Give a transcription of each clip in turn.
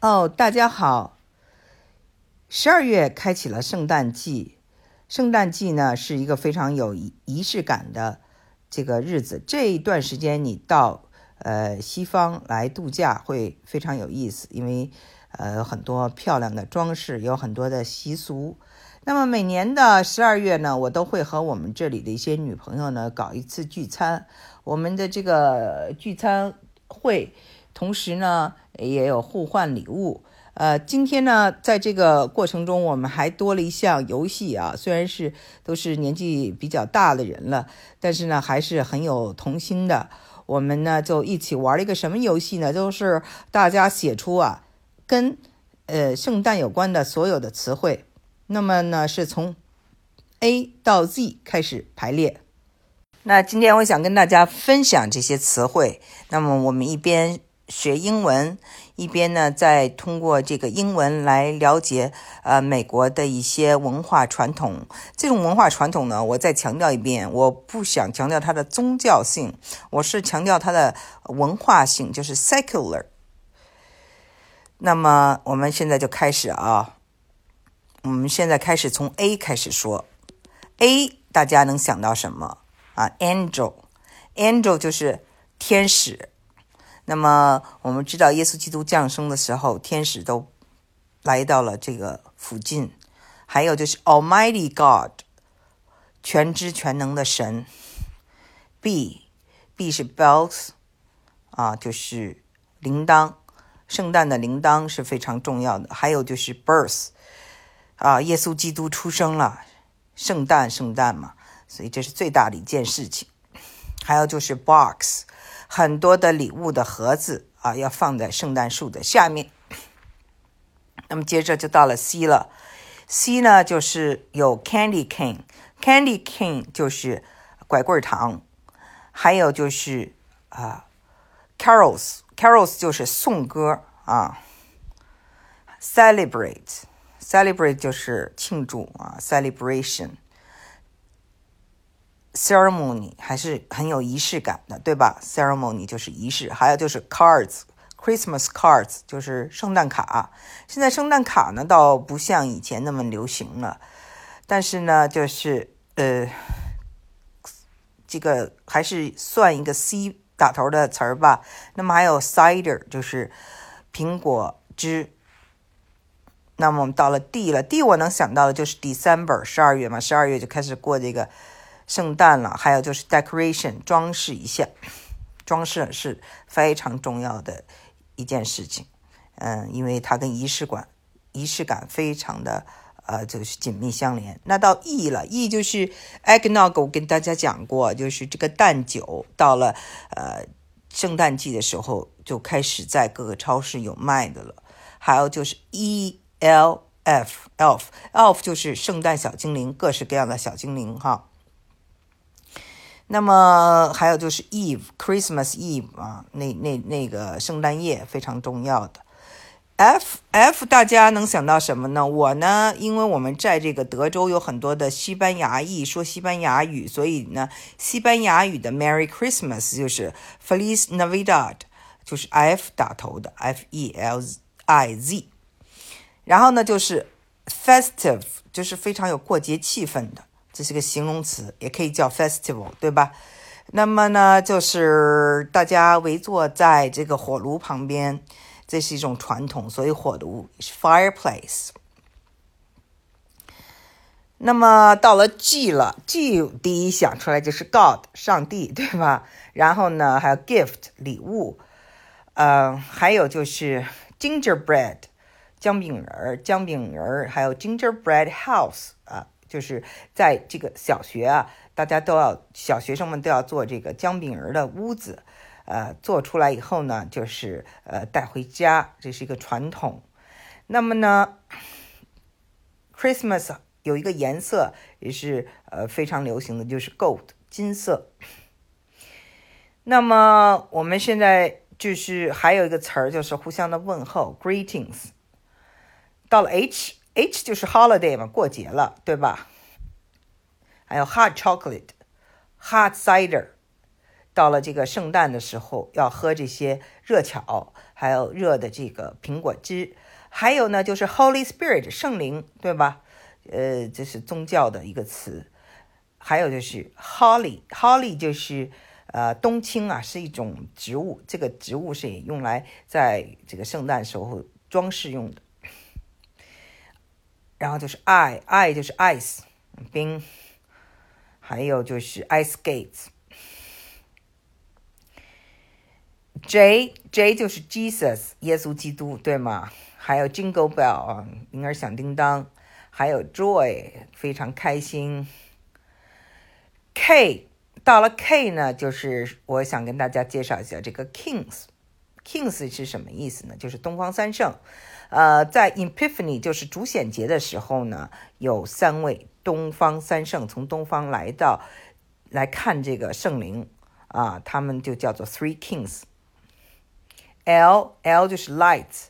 哦，大家好。十二月开启了圣诞季，圣诞季呢是一个非常有仪式感的这个日子。这一段时间你到呃西方来度假会非常有意思，因为呃很多漂亮的装饰，有很多的习俗。那么每年的十二月呢，我都会和我们这里的一些女朋友呢搞一次聚餐。我们的这个聚餐会，同时呢也有互换礼物。呃，今天呢，在这个过程中，我们还多了一项游戏啊。虽然是都是年纪比较大的人了，但是呢还是很有童心的。我们呢就一起玩了一个什么游戏呢？就是大家写出啊跟呃圣诞有关的所有的词汇。那么呢，是从 A 到 Z 开始排列。那今天我想跟大家分享这些词汇。那么我们一边学英文，一边呢再通过这个英文来了解呃美国的一些文化传统。这种文化传统呢，我再强调一遍，我不想强调它的宗教性，我是强调它的文化性，就是 secular。那么我们现在就开始啊。我们现在开始从 A 开始说，A 大家能想到什么啊？Angel，Angel 就是天使。那么我们知道，耶稣基督降生的时候，天使都来到了这个附近。还有就是 Almighty God，全知全能的神。B，B 是 bells，啊，就是铃铛，圣诞的铃铛是非常重要的。还有就是 birth。啊，耶稣基督出生了，圣诞，圣诞嘛，所以这是最大的一件事情。还有就是 box，很多的礼物的盒子啊，要放在圣诞树的下面。那么接着就到了 C 了，C 呢就是有 candy cane，candy cane 就是拐棍糖，还有就是啊 carols，carols 就是颂歌啊，celebrate。Celebrate 就是庆祝啊，celebration ceremony 还是很有仪式感的，对吧？Ceremony 就是仪式，还有就是 cards，Christmas cards 就是圣诞卡。现在圣诞卡呢，倒不像以前那么流行了，但是呢，就是呃，这个还是算一个 C 打头的词儿吧。那么还有 cider 就是苹果汁。那么我们到了 D 了，D 我能想到的就是 December 十二月嘛，十二月就开始过这个圣诞了。还有就是 decoration 装饰一下，装饰是非常重要的一件事情。嗯，因为它跟仪式感仪式感非常的呃就是紧密相连。那到 E 了，E 就是 eggnog，我跟大家讲过，就是这个蛋酒到了呃圣诞季的时候就开始在各个超市有卖的了。还有就是 E。L F Elf Elf 就是圣诞小精灵，各式各样的小精灵哈。那么还有就是 Eve Christmas Eve 啊，那那那个圣诞夜非常重要的。F F 大家能想到什么呢？我呢，因为我们在这个德州有很多的西班牙裔说西班牙语，所以呢，西班牙语的 Merry Christmas 就是 Feliz Navidad，就是 F 打头的 F E L I Z。然后呢，就是 festive，就是非常有过节气氛的，这是个形容词，也可以叫 festival，对吧？那么呢，就是大家围坐在这个火炉旁边，这是一种传统，所以火炉是 fireplace。那么到了 G 了，G 第一想出来就是 God，上帝，对吧？然后呢，还有 gift，礼物，呃，还有就是 gingerbread。姜饼人儿、姜饼人儿，还有 gingerbread house 啊，就是在这个小学啊，大家都要小学生们都要做这个姜饼人的屋子，呃，做出来以后呢，就是呃带回家，这是一个传统。那么呢，Christmas 有一个颜色也是呃非常流行的，就是 gold 金色。那么我们现在就是还有一个词儿，就是互相的问候 greetings。到了 H H 就是 holiday 嘛，过节了，对吧？还有 hot chocolate，hot cider，到了这个圣诞的时候，要喝这些热巧，还有热的这个苹果汁。还有呢，就是 Holy Spirit 圣灵，对吧？呃，这是宗教的一个词。还有就是 Holly，Holly 就是呃冬青啊，是一种植物。这个植物是用来在这个圣诞时候装饰用的。然后就是 I，I 就是 ice 冰。还有就是 ice skates。J J 就是 Jesus 耶稣基督，对吗？还有 Jingle Bell 啊，铃儿响叮当。还有 Joy 非常开心。K 到了 K 呢，就是我想跟大家介绍一下这个 Kings。Kings 是什么意思呢？就是东方三圣。呃，在 Epiphany 就是主显节的时候呢，有三位东方三圣从东方来到来看这个圣灵啊，他们就叫做 Three Kings。L L 就是 Light，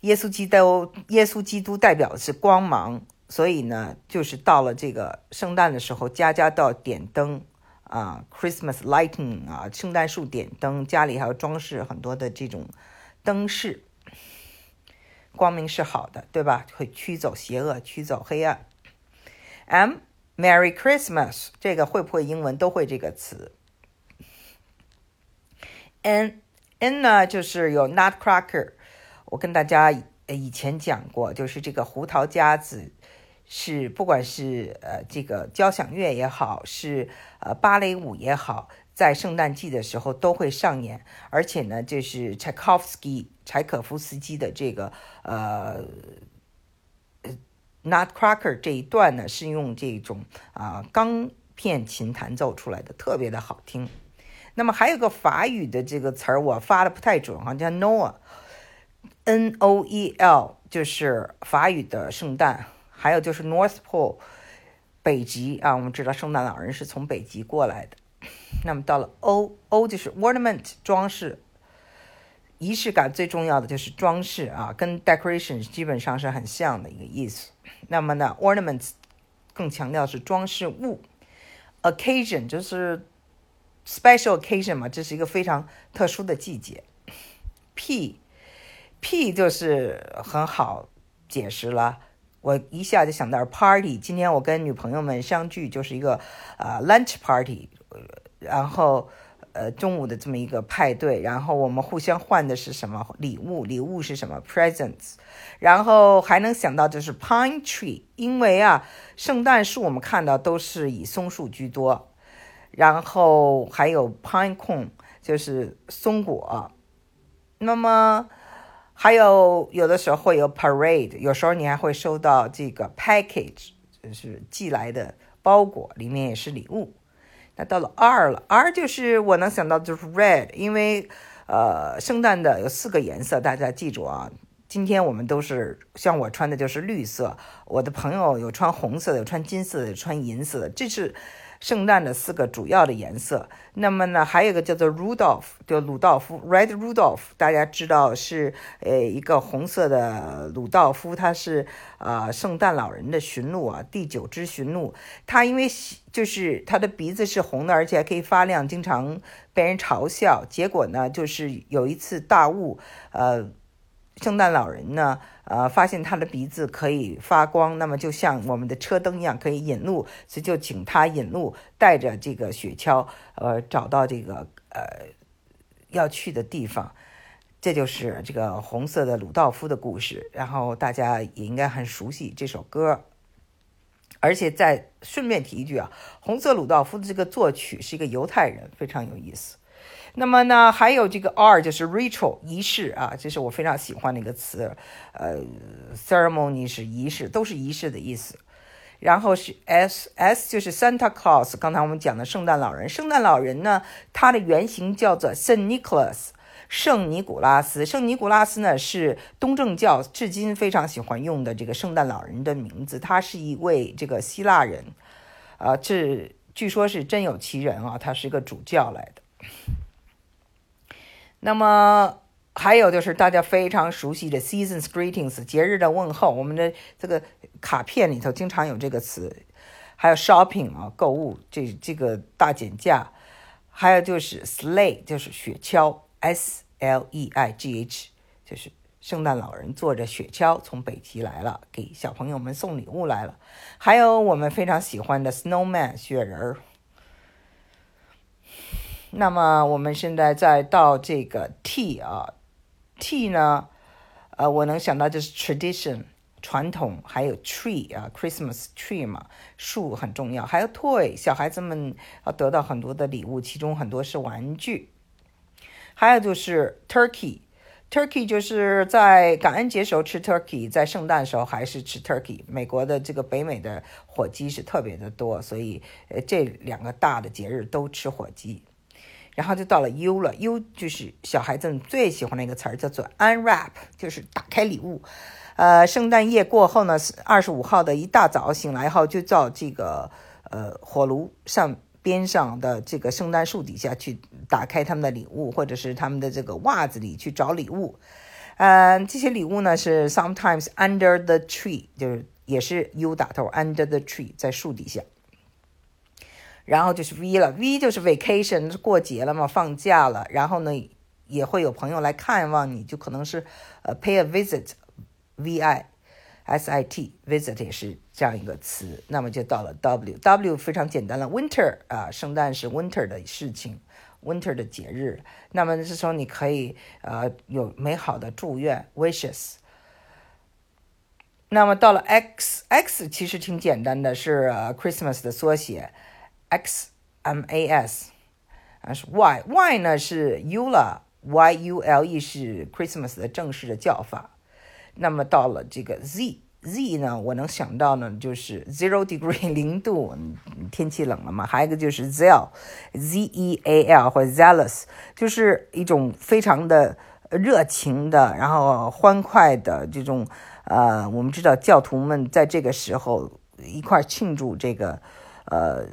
耶稣基督耶稣基督代表的是光芒，所以呢，就是到了这个圣诞的时候，家家都要点灯啊，Christmas lighting 啊，圣诞树点灯，家里还要装饰很多的这种灯饰。光明是好的，对吧？会驱走邪恶，驱走黑暗。M Merry Christmas，这个会不会英文都会这个词。N N 呢，就是有 Nutcracker，我跟大家以前讲过，就是这个胡桃夹子是不管是呃这个交响乐也好，是呃芭蕾舞也好，在圣诞季的时候都会上演，而且呢，就是 Tchaikovsky 柴可夫斯基的这个呃 Nutcracker 这一段呢，是用这种啊钢片琴弹奏出来的，特别的好听。那么还有个法语的这个词儿，我发的不太准，好像叫 Noel，N O E L，就是法语的圣诞。还有就是 North Pole，北极啊，我们知道圣诞老人是从北极过来的。那么到了 O，O 就是 Ornament，装饰。仪式感最重要的就是装饰啊，跟 Decoration 基本上是很像的一个意思。那么呢，Ornaments 更强调是装饰物。Occasion 就是。Special occasion 嘛，这是一个非常特殊的季节。P，P 就是很好解释了，我一下就想到 party。今天我跟女朋友们相聚，就是一个呃 lunch party，然后呃中午的这么一个派对，然后我们互相换的是什么礼物？礼物是什么？Presents。然后还能想到就是 pine tree，因为啊，圣诞树我们看到都是以松树居多。然后还有 pine cone，就是松果。那么还有有的时候会有 parade，有时候你还会收到这个 package，就是寄来的包裹，里面也是礼物。那到了 R 了，R 就是我能想到就是 red，因为呃圣诞的有四个颜色，大家记住啊。今天我们都是像我穿的就是绿色，我的朋友有穿红色的，有穿金色的，有穿银色的，这是。圣诞的四个主要的颜色，那么呢，还有一个叫做 Rudolph，就鲁道夫，Red Rudolph，大家知道是呃一个红色的鲁道夫，他是呃圣诞老人的驯鹿啊，第九只驯鹿，他因为就是他的鼻子是红的，而且还可以发亮，经常被人嘲笑，结果呢，就是有一次大雾，呃。圣诞老人呢，呃，发现他的鼻子可以发光，那么就像我们的车灯一样可以引路，所以就请他引路，带着这个雪橇，呃，找到这个呃要去的地方。这就是这个红色的鲁道夫的故事，然后大家也应该很熟悉这首歌。而且再顺便提一句啊，红色鲁道夫的这个作曲是一个犹太人，非常有意思。那么呢，还有这个 R 就是 ritual 仪式啊，这是我非常喜欢的一个词。呃，ceremony 是仪式，都是仪式的意思。然后是 S S 就是 Santa Claus，刚才我们讲的圣诞老人。圣诞老人呢，它的原型叫做 Saint Nicholas，圣尼古拉斯。圣尼古拉斯呢是东正教至今非常喜欢用的这个圣诞老人的名字。他是一位这个希腊人，啊，这据说是真有其人啊，他是一个主教来的。那么还有就是大家非常熟悉的 seasons greetings 节日的问候，我们的这个卡片里头经常有这个词，还有 shopping 啊购物这这个大减价，还有就是 sleigh，就是雪橇，s l e i g h，就是圣诞老人坐着雪橇从北极来了，给小朋友们送礼物来了。还有我们非常喜欢的 snowman，雪人儿。那么我们现在再到这个 T 啊，T 呢，呃，我能想到就是 tradition。传统还有 tree 啊，Christmas tree 嘛，树很重要。还有 toy，小孩子们要得到很多的礼物，其中很多是玩具。还有就是 turkey，turkey 就是在感恩节时候吃 turkey，在圣诞时候还是吃 turkey。美国的这个北美的火鸡是特别的多，所以呃这两个大的节日都吃火鸡。然后就到了 U 了，U 就是小孩子们最喜欢的一个词儿，叫做 unwrap，就是打开礼物。呃，圣诞夜过后呢，二十五号的一大早醒来以后，就到这个呃火炉上边上的这个圣诞树底下去打开他们的礼物，或者是他们的这个袜子里去找礼物。嗯，这些礼物呢是 sometimes under the tree，就是也是 U 打头，under the tree 在树底下。然后就是 V 了，V 就是 vacation，过节了嘛，放假了。然后呢，也会有朋友来看望你，就可能是呃 pay a visit。v i s i t visit 也是这样一个词，那么就到了 w w 非常简单了，winter 啊，圣诞是 winter 的事情，winter 的节日，那么这时候你可以呃有美好的祝愿 wishes。那么到了 x x 其实挺简单的，是 Christmas 的缩写，x m a s 啊是 y y 呢是 u 了，y u l e 是 Christmas 的正式的叫法。那么到了这个 Z，Z 呢，我能想到呢，就是 zero degree 零度，天气冷了嘛。还有一个就是 zeal，Z E A L 或者 zealous，就是一种非常的热情的，然后欢快的这种。呃，我们知道教徒们在这个时候一块庆祝这个呃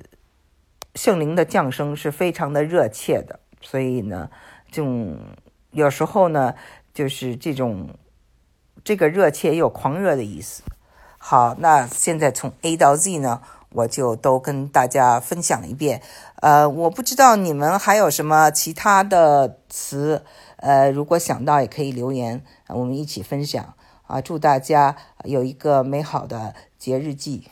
圣灵的降生是非常的热切的，所以呢，这种有时候呢，就是这种。这个热切也有狂热的意思。好，那现在从 A 到 Z 呢，我就都跟大家分享一遍。呃，我不知道你们还有什么其他的词，呃，如果想到也可以留言，我们一起分享。啊，祝大家有一个美好的节日季。